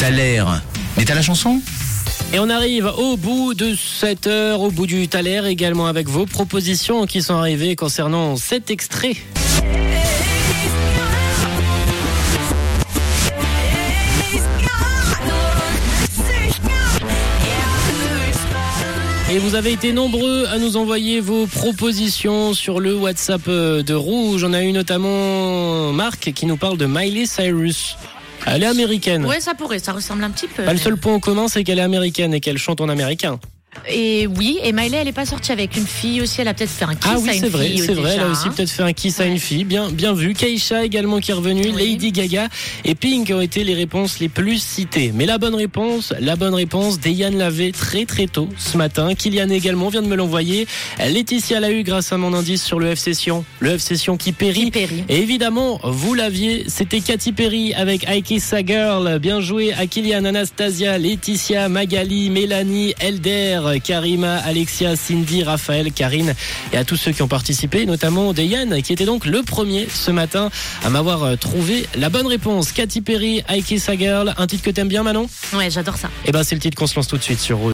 Thaler. Mais t'as la chanson? Et on arrive au bout de cette heure, au bout du Thaler, également avec vos propositions qui sont arrivées concernant cet extrait. Et vous avez été nombreux à nous envoyer vos propositions sur le WhatsApp euh, de Rouge. On a eu notamment Marc qui nous parle de Miley Cyrus. Elle est américaine. Ouais, ça pourrait, ça ressemble un petit peu. Pas le seul point commun, c'est qu'elle est américaine et qu'elle chante en américain. Et oui, et Miley, elle est pas sortie avec une fille aussi, elle a peut-être fait un kiss Ah à oui, une c'est vrai, fille, c'est vrai. Elle a aussi peut-être fait un kiss à une fille. Bien, bien vu. Keisha également qui est revenue. Oui. Lady Gaga et Pink ont été les réponses les plus citées. Mais la bonne réponse, la bonne réponse, Diane l'avait très très tôt ce matin. Kylian également vient de me l'envoyer. Laetitia l'a eu grâce à mon indice sur le F Session. Le F Session qui périt. Qui périt. Et évidemment, vous l'aviez, c'était Katy Perry avec I Kiss a Girl. Bien joué à Kylian, Anastasia, Laetitia, Magali, Mélanie, Elder, Karima, Alexia, Cindy, Raphaël, Karine et à tous ceux qui ont participé, notamment Dayan, qui était donc le premier ce matin à m'avoir euh, trouvé la bonne réponse. Katy Perry, I Kiss a Girl, un titre que t'aimes bien Manon? Ouais, j'adore ça. Eh ben c'est le titre qu'on se lance tout de suite sur.